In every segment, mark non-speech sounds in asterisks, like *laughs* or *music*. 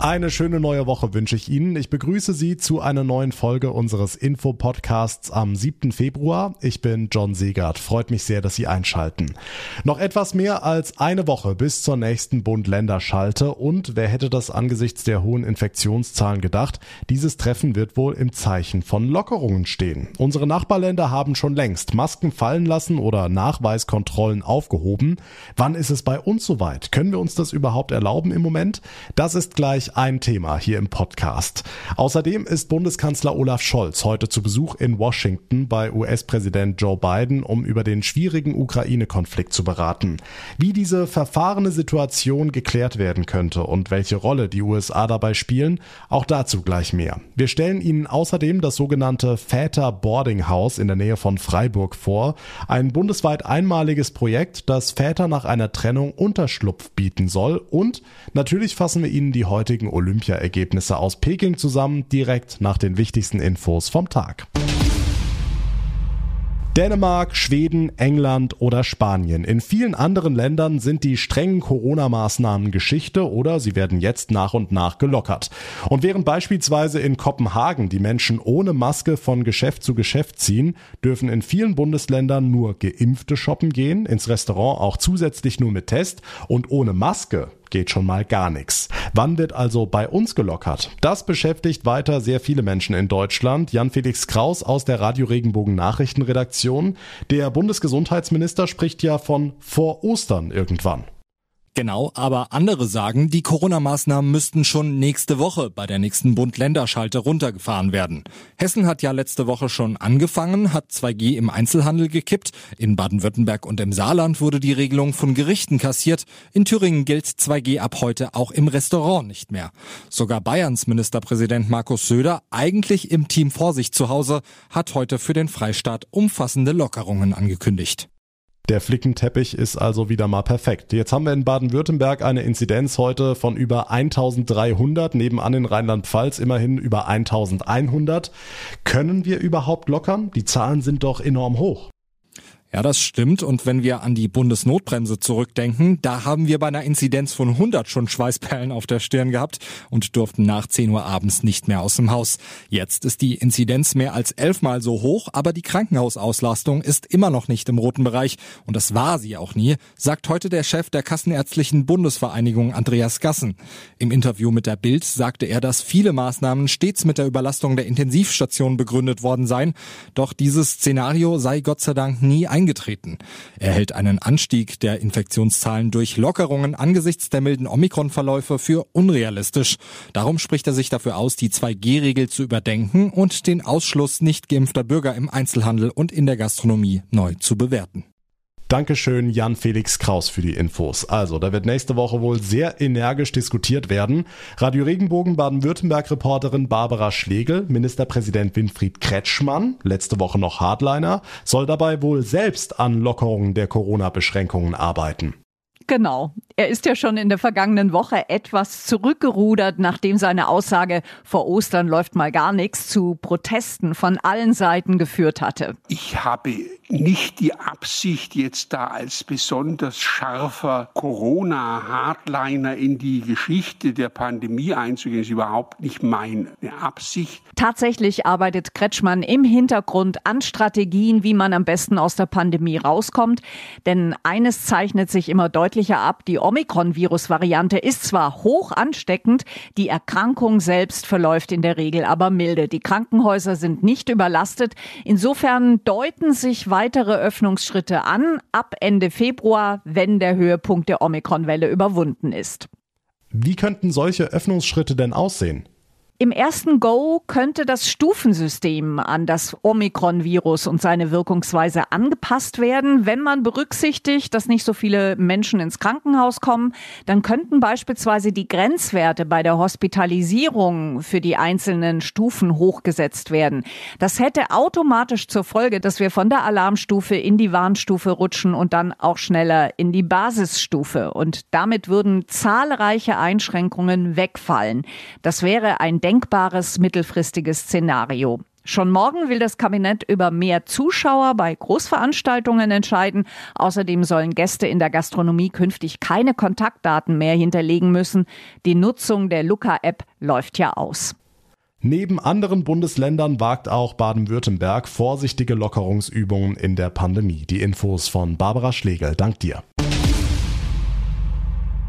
Eine schöne neue Woche wünsche ich Ihnen. Ich begrüße Sie zu einer neuen Folge unseres Info-Podcasts am 7. Februar. Ich bin John Segert. Freut mich sehr, dass Sie einschalten. Noch etwas mehr als eine Woche bis zur nächsten Bund-Länder-Schalte und wer hätte das angesichts der hohen Infektionszahlen gedacht? Dieses Treffen wird wohl im Zeichen von Lockerungen stehen. Unsere Nachbarländer haben schon längst Masken fallen lassen oder Nachweiskontrollen aufgehoben. Wann ist es bei uns soweit? Können wir uns das überhaupt erlauben im Moment? Das ist gleich ein Thema hier im Podcast. Außerdem ist Bundeskanzler Olaf Scholz heute zu Besuch in Washington bei US-Präsident Joe Biden, um über den schwierigen Ukraine-Konflikt zu beraten. Wie diese verfahrene Situation geklärt werden könnte und welche Rolle die USA dabei spielen, auch dazu gleich mehr. Wir stellen Ihnen außerdem das sogenannte Väter Boarding House in der Nähe von Freiburg vor, ein bundesweit einmaliges Projekt, das Väter nach einer Trennung Unterschlupf bieten soll und natürlich fassen wir Ihnen die heutige heutigen Olympiaergebnisse aus Peking zusammen, direkt nach den wichtigsten Infos vom Tag. Dänemark, Schweden, England oder Spanien. In vielen anderen Ländern sind die strengen Corona-Maßnahmen Geschichte oder sie werden jetzt nach und nach gelockert. Und während beispielsweise in Kopenhagen die Menschen ohne Maske von Geschäft zu Geschäft ziehen, dürfen in vielen Bundesländern nur Geimpfte shoppen gehen, ins Restaurant auch zusätzlich nur mit Test und ohne Maske geht schon mal gar nichts. Wann wird also bei uns gelockert? Das beschäftigt weiter sehr viele Menschen in Deutschland. Jan-Felix Kraus aus der Radio Regenbogen Nachrichtenredaktion. Der Bundesgesundheitsminister spricht ja von vor Ostern irgendwann. Genau, aber andere sagen, die Corona-Maßnahmen müssten schon nächste Woche bei der nächsten Bund-Länder-Schalte runtergefahren werden. Hessen hat ja letzte Woche schon angefangen, hat 2G im Einzelhandel gekippt. In Baden-Württemberg und im Saarland wurde die Regelung von Gerichten kassiert. In Thüringen gilt 2G ab heute auch im Restaurant nicht mehr. Sogar Bayerns Ministerpräsident Markus Söder, eigentlich im Team Vorsicht zu Hause, hat heute für den Freistaat umfassende Lockerungen angekündigt. Der Flickenteppich ist also wieder mal perfekt. Jetzt haben wir in Baden-Württemberg eine Inzidenz heute von über 1300, nebenan in Rheinland-Pfalz immerhin über 1100. Können wir überhaupt lockern? Die Zahlen sind doch enorm hoch. Ja, das stimmt. Und wenn wir an die Bundesnotbremse zurückdenken, da haben wir bei einer Inzidenz von 100 schon Schweißperlen auf der Stirn gehabt und durften nach 10 Uhr abends nicht mehr aus dem Haus. Jetzt ist die Inzidenz mehr als elfmal so hoch, aber die Krankenhausauslastung ist immer noch nicht im roten Bereich. Und das war sie auch nie, sagt heute der Chef der Kassenärztlichen Bundesvereinigung Andreas Gassen. Im Interview mit der Bild sagte er, dass viele Maßnahmen stets mit der Überlastung der Intensivstation begründet worden seien. Doch dieses Szenario sei Gott sei Dank nie eingetreten. Er hält einen Anstieg der Infektionszahlen durch Lockerungen angesichts der milden Omikron-Verläufe für unrealistisch. Darum spricht er sich dafür aus, die 2G-Regel zu überdenken und den Ausschluss nicht geimpfter Bürger im Einzelhandel und in der Gastronomie neu zu bewerten. Dankeschön, Jan Felix Kraus, für die Infos. Also, da wird nächste Woche wohl sehr energisch diskutiert werden. Radio Regenbogen Baden-Württemberg-Reporterin Barbara Schlegel, Ministerpräsident Winfried Kretschmann, letzte Woche noch Hardliner, soll dabei wohl selbst an Lockerungen der Corona-Beschränkungen arbeiten. Genau. Er ist ja schon in der vergangenen Woche etwas zurückgerudert, nachdem seine Aussage vor Ostern läuft mal gar nichts zu Protesten von allen Seiten geführt hatte. Ich habe nicht die Absicht, jetzt da als besonders scharfer Corona-Hardliner in die Geschichte der Pandemie einzugehen, ist überhaupt nicht meine Absicht. Tatsächlich arbeitet Kretschmann im Hintergrund an Strategien, wie man am besten aus der Pandemie rauskommt. Denn eines zeichnet sich immer deutlicher ab, die Omikron-Virus-Variante ist zwar hoch ansteckend, die Erkrankung selbst verläuft in der Regel aber milde. Die Krankenhäuser sind nicht überlastet. Insofern deuten sich weitere Öffnungsschritte an ab Ende Februar, wenn der Höhepunkt der Omikron-Welle überwunden ist. Wie könnten solche Öffnungsschritte denn aussehen? Im ersten Go könnte das Stufensystem an das Omikron-Virus und seine Wirkungsweise angepasst werden. Wenn man berücksichtigt, dass nicht so viele Menschen ins Krankenhaus kommen, dann könnten beispielsweise die Grenzwerte bei der Hospitalisierung für die einzelnen Stufen hochgesetzt werden. Das hätte automatisch zur Folge, dass wir von der Alarmstufe in die Warnstufe rutschen und dann auch schneller in die Basisstufe. Und damit würden zahlreiche Einschränkungen wegfallen. Das wäre ein denkbares mittelfristiges Szenario. Schon morgen will das Kabinett über mehr Zuschauer bei Großveranstaltungen entscheiden. Außerdem sollen Gäste in der Gastronomie künftig keine Kontaktdaten mehr hinterlegen müssen. Die Nutzung der Luca-App läuft ja aus. Neben anderen Bundesländern wagt auch Baden-Württemberg vorsichtige Lockerungsübungen in der Pandemie. Die Infos von Barbara Schlegel. Dank dir.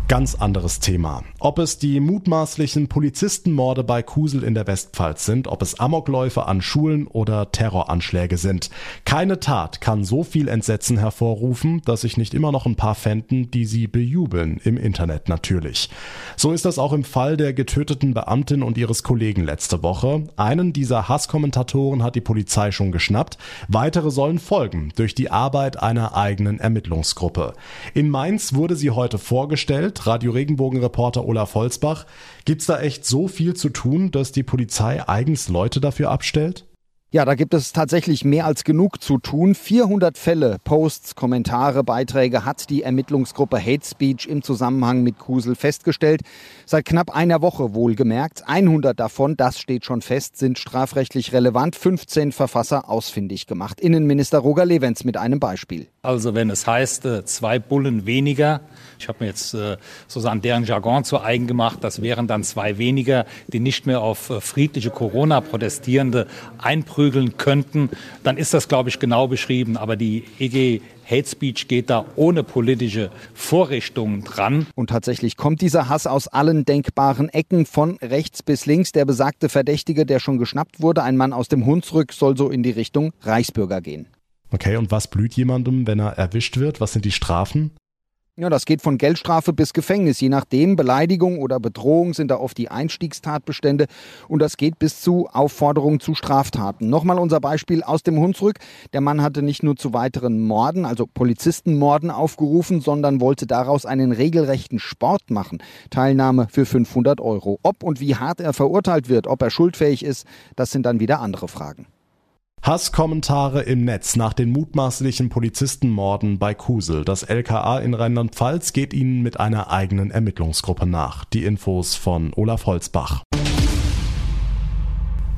Ganz anderes Thema. Ob es die mutmaßlichen Polizistenmorde bei Kusel in der Westpfalz sind, ob es Amokläufe an Schulen oder Terroranschläge sind. Keine Tat kann so viel Entsetzen hervorrufen, dass sich nicht immer noch ein paar fänden, die sie bejubeln, im Internet natürlich. So ist das auch im Fall der getöteten Beamtin und ihres Kollegen letzte Woche. Einen dieser Hasskommentatoren hat die Polizei schon geschnappt. Weitere sollen folgen durch die Arbeit einer eigenen Ermittlungsgruppe. In Mainz wurde sie heute vorgestellt. Radio Regenbogen-Reporter Olaf Holzbach. Gibt's da echt so viel zu tun, dass die Polizei eigens Leute dafür abstellt? Ja, da gibt es tatsächlich mehr als genug zu tun. 400 Fälle, Posts, Kommentare, Beiträge hat die Ermittlungsgruppe Hate Speech im Zusammenhang mit Kusel festgestellt. Seit knapp einer Woche wohlgemerkt. 100 davon, das steht schon fest, sind strafrechtlich relevant. 15 Verfasser ausfindig gemacht. Innenminister Roger Levens mit einem Beispiel. Also wenn es heißt, äh, zwei Bullen weniger, ich habe mir jetzt äh, sozusagen deren Jargon zu eigen gemacht, das wären dann zwei weniger, die nicht mehr auf äh, friedliche Corona-Protestierende einprügeln könnten, dann ist das, glaube ich, genau beschrieben. Aber die EG Hate Speech geht da ohne politische Vorrichtungen dran. Und tatsächlich kommt dieser Hass aus allen denkbaren Ecken, von rechts bis links. Der besagte Verdächtige, der schon geschnappt wurde, ein Mann aus dem Hunsrück, soll so in die Richtung Reichsbürger gehen. Okay, und was blüht jemandem, wenn er erwischt wird? Was sind die Strafen? Ja, das geht von Geldstrafe bis Gefängnis. Je nachdem, Beleidigung oder Bedrohung sind da oft die Einstiegstatbestände. Und das geht bis zu Aufforderung zu Straftaten. Nochmal unser Beispiel aus dem Hunsrück. Der Mann hatte nicht nur zu weiteren Morden, also Polizistenmorden aufgerufen, sondern wollte daraus einen regelrechten Sport machen. Teilnahme für 500 Euro. Ob und wie hart er verurteilt wird, ob er schuldfähig ist, das sind dann wieder andere Fragen. Hasskommentare im Netz nach den mutmaßlichen Polizistenmorden bei Kusel. Das LKA in Rheinland-Pfalz geht ihnen mit einer eigenen Ermittlungsgruppe nach. Die Infos von Olaf Holzbach.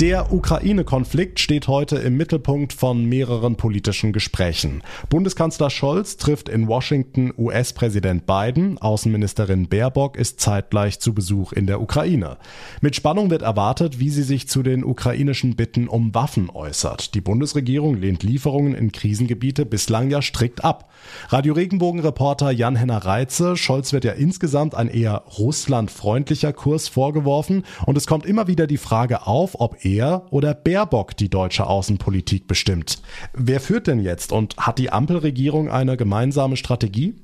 Der Ukraine-Konflikt steht heute im Mittelpunkt von mehreren politischen Gesprächen. Bundeskanzler Scholz trifft in Washington US-Präsident Biden, Außenministerin Baerbock ist zeitgleich zu Besuch in der Ukraine. Mit Spannung wird erwartet, wie sie sich zu den ukrainischen Bitten um Waffen äußert. Die Bundesregierung lehnt Lieferungen in Krisengebiete bislang ja strikt ab. Radio Regenbogen-Reporter Jan-Henner Reitze, Scholz wird ja insgesamt ein eher russlandfreundlicher Kurs vorgeworfen und es kommt immer wieder die Frage auf, ob oder Baerbock die deutsche Außenpolitik bestimmt. Wer führt denn jetzt und hat die Ampelregierung eine gemeinsame Strategie?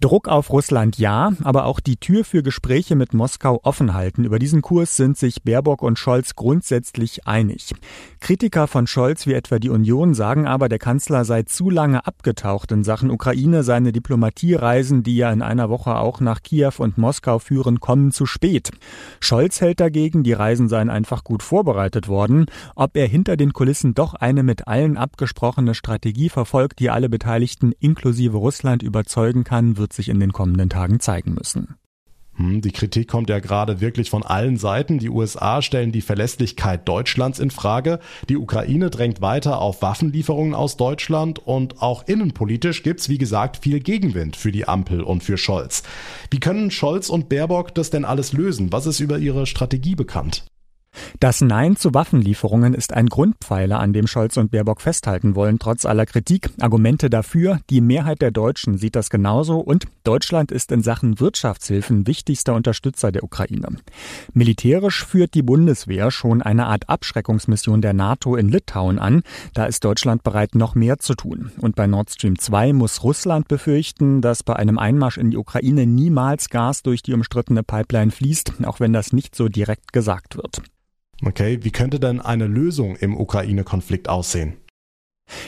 Druck auf Russland ja, aber auch die Tür für Gespräche mit Moskau offen halten. Über diesen Kurs sind sich Baerbock und Scholz grundsätzlich einig. Kritiker von Scholz wie etwa die Union sagen aber, der Kanzler sei zu lange abgetaucht in Sachen Ukraine. Seine Diplomatiereisen, die ja in einer Woche auch nach Kiew und Moskau führen, kommen zu spät. Scholz hält dagegen, die Reisen seien einfach gut vorbereitet worden. Ob er hinter den Kulissen doch eine mit allen abgesprochene Strategie verfolgt, die alle Beteiligten inklusive Russland überzeugen kann, wird sich in den kommenden Tagen zeigen müssen. Hm, die Kritik kommt ja gerade wirklich von allen Seiten. Die USA stellen die Verlässlichkeit Deutschlands in Frage. Die Ukraine drängt weiter auf Waffenlieferungen aus Deutschland und auch innenpolitisch gibt's wie gesagt viel Gegenwind für die Ampel und für Scholz. Wie können Scholz und Baerbock das denn alles lösen? Was ist über ihre Strategie bekannt? Das Nein zu Waffenlieferungen ist ein Grundpfeiler, an dem Scholz und Baerbock festhalten wollen, trotz aller Kritik. Argumente dafür, die Mehrheit der Deutschen sieht das genauso und Deutschland ist in Sachen Wirtschaftshilfen wichtigster Unterstützer der Ukraine. Militärisch führt die Bundeswehr schon eine Art Abschreckungsmission der NATO in Litauen an. Da ist Deutschland bereit, noch mehr zu tun. Und bei Nord Stream 2 muss Russland befürchten, dass bei einem Einmarsch in die Ukraine niemals Gas durch die umstrittene Pipeline fließt, auch wenn das nicht so direkt gesagt wird. Okay, wie könnte denn eine Lösung im Ukraine-Konflikt aussehen?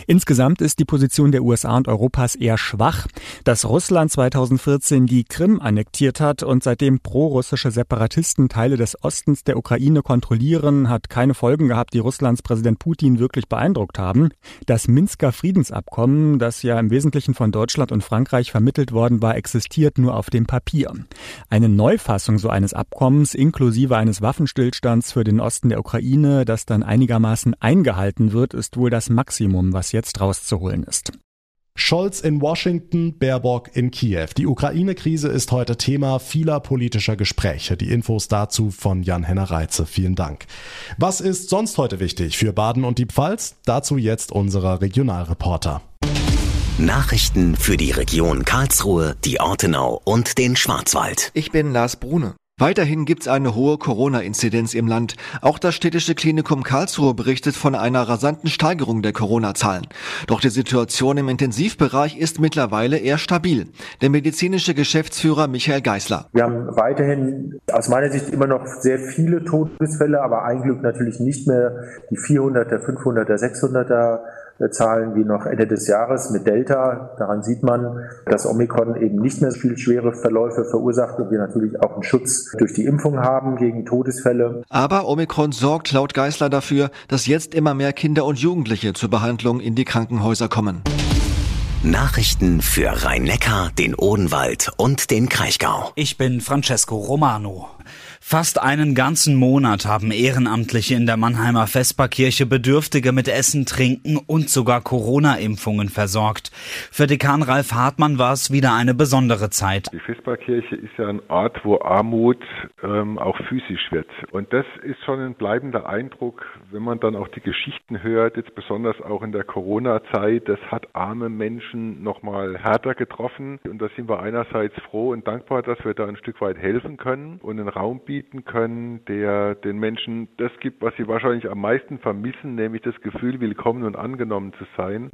Insgesamt ist die Position der USA und Europas eher schwach. Dass Russland 2014 die Krim annektiert hat und seitdem pro-russische Separatisten Teile des Ostens der Ukraine kontrollieren, hat keine Folgen gehabt, die Russlands Präsident Putin wirklich beeindruckt haben. Das Minsker Friedensabkommen, das ja im Wesentlichen von Deutschland und Frankreich vermittelt worden war, existiert nur auf dem Papier. Eine Neufassung so eines Abkommens inklusive eines Waffenstillstands für den Osten der Ukraine, das dann einigermaßen eingehalten wird, ist wohl das Maximum, was jetzt rauszuholen ist. Scholz in Washington, Baerbock in Kiew. Die Ukraine-Krise ist heute Thema vieler politischer Gespräche. Die Infos dazu von Jan-Henner Reitze. Vielen Dank. Was ist sonst heute wichtig für Baden und die Pfalz? Dazu jetzt unserer Regionalreporter. Nachrichten für die Region Karlsruhe, die Ortenau und den Schwarzwald. Ich bin Lars Brune. Weiterhin gibt es eine hohe Corona-Inzidenz im Land. Auch das städtische Klinikum Karlsruhe berichtet von einer rasanten Steigerung der Corona-Zahlen. Doch die Situation im Intensivbereich ist mittlerweile eher stabil. Der medizinische Geschäftsführer Michael Geisler. Wir haben weiterhin aus meiner Sicht immer noch sehr viele Todesfälle, aber ein Glück natürlich nicht mehr die 400er, 500er, 600er Zahlen wie noch Ende des Jahres mit Delta. Daran sieht man, dass Omikron eben nicht mehr so viel schwere Verläufe verursacht und wir natürlich auch einen Schutz durch die Impfung haben gegen Todesfälle. Aber Omikron sorgt laut Geisler dafür, dass jetzt immer mehr Kinder und Jugendliche zur Behandlung in die Krankenhäuser kommen. Nachrichten für Rhein-Neckar, den Odenwald und den Kraichgau. Ich bin Francesco Romano. Fast einen ganzen Monat haben Ehrenamtliche in der Mannheimer Vesperkirche Bedürftige mit Essen, Trinken und sogar Corona-Impfungen versorgt. Für Dekan Ralf Hartmann war es wieder eine besondere Zeit. Die Vesperkirche ist ja ein Ort, wo Armut ähm, auch physisch wird. Und das ist schon ein bleibender Eindruck, wenn man dann auch die Geschichten hört, jetzt besonders auch in der Corona-Zeit. Das hat arme Menschen nochmal härter getroffen. Und da sind wir einerseits froh und dankbar, dass wir da ein Stück weit helfen können und einen Raum bieten können, der den Menschen das gibt, was sie wahrscheinlich am meisten vermissen, nämlich das Gefühl, willkommen und angenommen zu sein.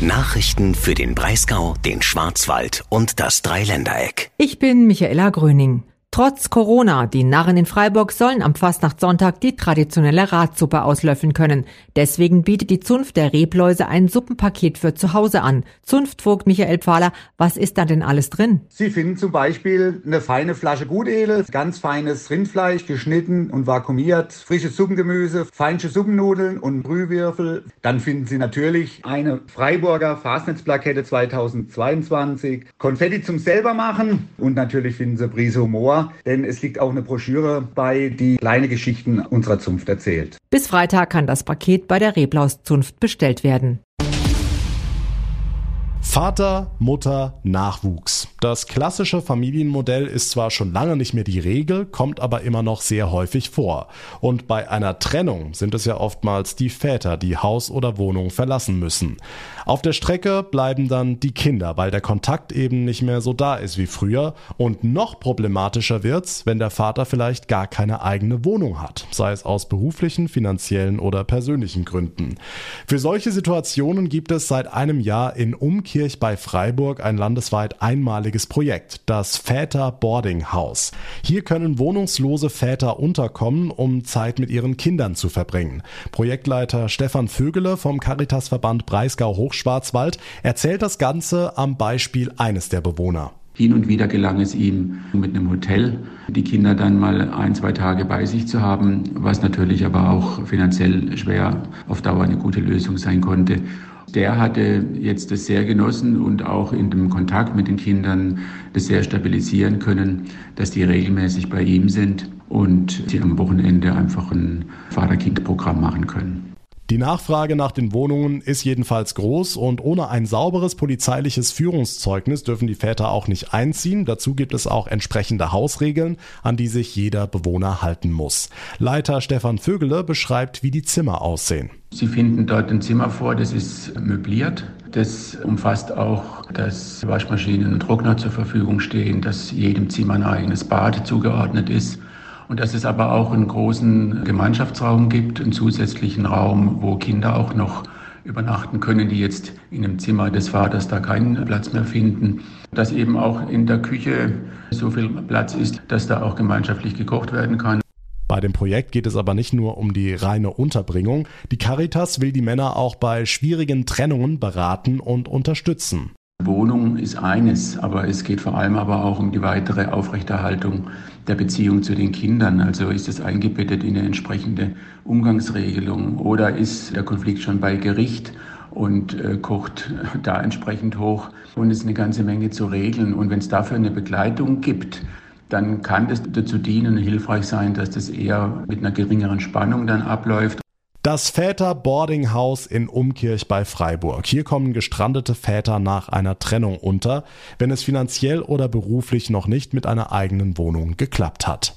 Nachrichten für den Breisgau, den Schwarzwald und das Dreiländereck. Ich bin Michaela Gröning. Trotz Corona, die Narren in Freiburg sollen am Fastnachtssonntag die traditionelle Radsuppe auslöffeln können. Deswegen bietet die Zunft der Rebläuse ein Suppenpaket für zu Hause an. Zunftvogt Michael Pfahler, was ist da denn alles drin? Sie finden zum Beispiel eine feine Flasche Gutedel, ganz feines Rindfleisch, geschnitten und vakuumiert, frisches Suppengemüse, feinsche Suppennudeln und Brühwürfel. Dann finden Sie natürlich eine Freiburger Fastnetzplakette 2022, Konfetti zum selbermachen und natürlich finden Sie Brise Humor denn es liegt auch eine Broschüre bei, die kleine Geschichten unserer Zunft erzählt. Bis Freitag kann das Paket bei der Reblaus-Zunft bestellt werden. Vater, Mutter, Nachwuchs. Das klassische Familienmodell ist zwar schon lange nicht mehr die Regel, kommt aber immer noch sehr häufig vor. Und bei einer Trennung sind es ja oftmals die Väter, die Haus oder Wohnung verlassen müssen. Auf der Strecke bleiben dann die Kinder, weil der Kontakt eben nicht mehr so da ist wie früher. Und noch problematischer wird's, wenn der Vater vielleicht gar keine eigene Wohnung hat, sei es aus beruflichen, finanziellen oder persönlichen Gründen. Für solche Situationen gibt es seit einem Jahr in Neunkirch bei Freiburg ein landesweit einmaliges Projekt, das Väter Boarding House. Hier können wohnungslose Väter unterkommen, um Zeit mit ihren Kindern zu verbringen. Projektleiter Stefan Vögele vom Caritasverband Breisgau Hochschwarzwald erzählt das Ganze am Beispiel eines der Bewohner. Hin und wieder gelang es ihm mit einem Hotel, die Kinder dann mal ein, zwei Tage bei sich zu haben, was natürlich aber auch finanziell schwer auf Dauer eine gute Lösung sein konnte. Der hatte jetzt das sehr genossen und auch in dem Kontakt mit den Kindern das sehr stabilisieren können, dass die regelmäßig bei ihm sind und sie am Wochenende einfach ein Vater-Kind-Programm machen können. Die Nachfrage nach den Wohnungen ist jedenfalls groß und ohne ein sauberes polizeiliches Führungszeugnis dürfen die Väter auch nicht einziehen. Dazu gibt es auch entsprechende Hausregeln, an die sich jeder Bewohner halten muss. Leiter Stefan Vögele beschreibt, wie die Zimmer aussehen. Sie finden dort ein Zimmer vor, das ist möbliert. Das umfasst auch, dass Waschmaschinen und Trockner zur Verfügung stehen, dass jedem Zimmer ein eigenes Bad zugeordnet ist und dass es aber auch einen großen Gemeinschaftsraum gibt, einen zusätzlichen Raum, wo Kinder auch noch übernachten können, die jetzt in einem Zimmer des Vaters da keinen Platz mehr finden. Dass eben auch in der Küche so viel Platz ist, dass da auch gemeinschaftlich gekocht werden kann. Bei dem Projekt geht es aber nicht nur um die reine Unterbringung. Die Caritas will die Männer auch bei schwierigen Trennungen beraten und unterstützen. Wohnung ist eines, aber es geht vor allem aber auch um die weitere Aufrechterhaltung der Beziehung zu den Kindern. Also ist es eingebettet in eine entsprechende Umgangsregelung oder ist der Konflikt schon bei Gericht und äh, kocht *laughs* da entsprechend hoch und es ist eine ganze Menge zu regeln. Und wenn es dafür eine Begleitung gibt, dann kann das dazu dienen hilfreich sein, dass das eher mit einer geringeren Spannung dann abläuft. Das Väter Boarding House in Umkirch bei Freiburg. Hier kommen gestrandete Väter nach einer Trennung unter, wenn es finanziell oder beruflich noch nicht mit einer eigenen Wohnung geklappt hat.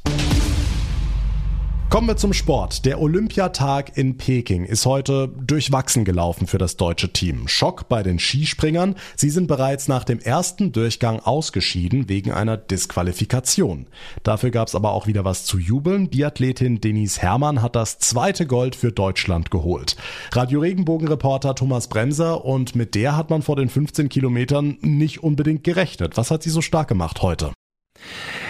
Kommen wir zum Sport. Der Olympiatag in Peking ist heute durchwachsen gelaufen für das deutsche Team. Schock bei den Skispringern. Sie sind bereits nach dem ersten Durchgang ausgeschieden wegen einer Disqualifikation. Dafür gab es aber auch wieder was zu jubeln. Die Athletin Denise Herrmann hat das zweite Gold für Deutschland geholt. Radio Regenbogen-Reporter Thomas Bremser und mit der hat man vor den 15 Kilometern nicht unbedingt gerechnet. Was hat sie so stark gemacht heute?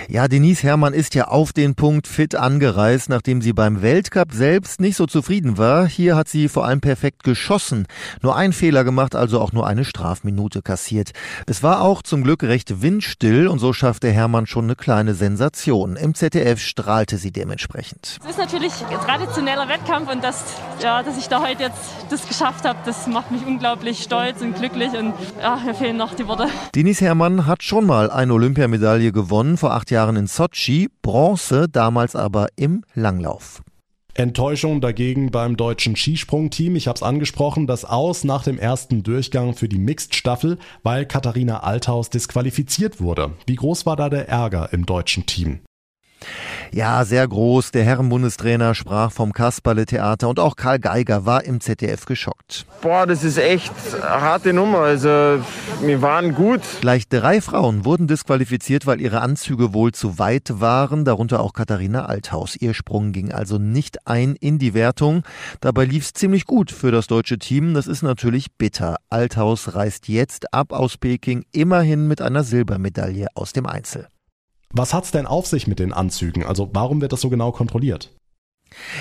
Ja, Denise Herrmann ist ja auf den Punkt fit angereist, nachdem sie beim Weltcup selbst nicht so zufrieden war. Hier hat sie vor allem perfekt geschossen. Nur ein Fehler gemacht, also auch nur eine Strafminute kassiert. Es war auch zum Glück recht windstill und so schaffte Herrmann schon eine kleine Sensation. Im ZDF strahlte sie dementsprechend. Es ist natürlich ein traditioneller Wettkampf und das, ja, dass ich da heute jetzt das geschafft habe, das macht mich unglaublich stolz und glücklich und ja, mir fehlen noch die Worte. Denise Herrmann hat schon mal eine Olympiamedaille gewonnen, vor acht Jahren Jahren in Sochi, Bronze damals aber im Langlauf. Enttäuschung dagegen beim deutschen Skisprungteam. Ich habe es angesprochen, das Aus nach dem ersten Durchgang für die Mixed-Staffel, weil Katharina Althaus disqualifiziert wurde. Wie groß war da der Ärger im deutschen Team? Ja, sehr groß. Der Herrenbundestrainer sprach vom Kasperle-Theater und auch Karl Geiger war im ZDF geschockt. Boah, das ist echt eine harte Nummer. Also, wir waren gut. Gleich drei Frauen wurden disqualifiziert, weil ihre Anzüge wohl zu weit waren, darunter auch Katharina Althaus. Ihr Sprung ging also nicht ein in die Wertung. Dabei lief es ziemlich gut für das deutsche Team. Das ist natürlich bitter. Althaus reist jetzt ab aus Peking, immerhin mit einer Silbermedaille aus dem Einzel. Was hat's denn auf sich mit den Anzügen? Also warum wird das so genau kontrolliert?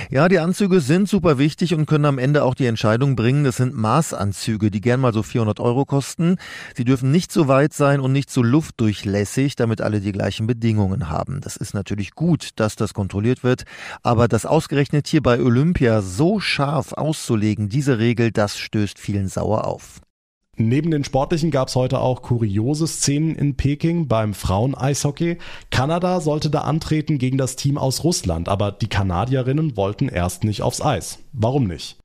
Ja, die Anzüge sind super wichtig und können am Ende auch die Entscheidung bringen. Das sind Maßanzüge, die gern mal so 400 Euro kosten. Sie dürfen nicht so weit sein und nicht so luftdurchlässig, damit alle die gleichen Bedingungen haben. Das ist natürlich gut, dass das kontrolliert wird. Aber das ausgerechnet hier bei Olympia so scharf auszulegen, diese Regel, das stößt vielen sauer auf. Neben den sportlichen gab es heute auch kuriose Szenen in Peking beim Frauen-Eishockey. Kanada sollte da antreten gegen das Team aus Russland, aber die Kanadierinnen wollten erst nicht aufs Eis. Warum nicht?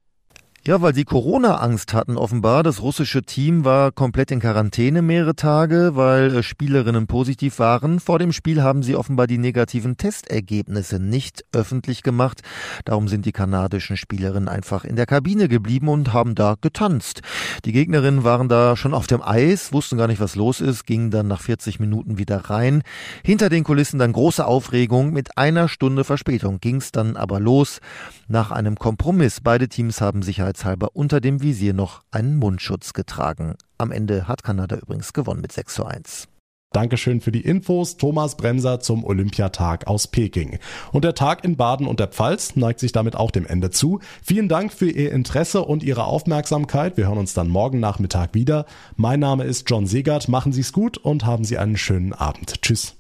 Ja, weil sie Corona-Angst hatten offenbar. Das russische Team war komplett in Quarantäne mehrere Tage, weil äh, Spielerinnen positiv waren. Vor dem Spiel haben sie offenbar die negativen Testergebnisse nicht öffentlich gemacht. Darum sind die kanadischen Spielerinnen einfach in der Kabine geblieben und haben da getanzt. Die Gegnerinnen waren da schon auf dem Eis, wussten gar nicht, was los ist, gingen dann nach 40 Minuten wieder rein. Hinter den Kulissen dann große Aufregung. Mit einer Stunde Verspätung ging's dann aber los. Nach einem Kompromiss. Beide Teams haben sich sicherheitshalber unter dem Visier noch einen Mundschutz getragen. Am Ende hat Kanada übrigens gewonnen mit 6 zu 1. Dankeschön für die Infos, Thomas Bremser zum Olympiatag aus Peking. Und der Tag in Baden und der Pfalz neigt sich damit auch dem Ende zu. Vielen Dank für Ihr Interesse und Ihre Aufmerksamkeit. Wir hören uns dann morgen Nachmittag wieder. Mein Name ist John Segert. Machen Sie es gut und haben Sie einen schönen Abend. Tschüss.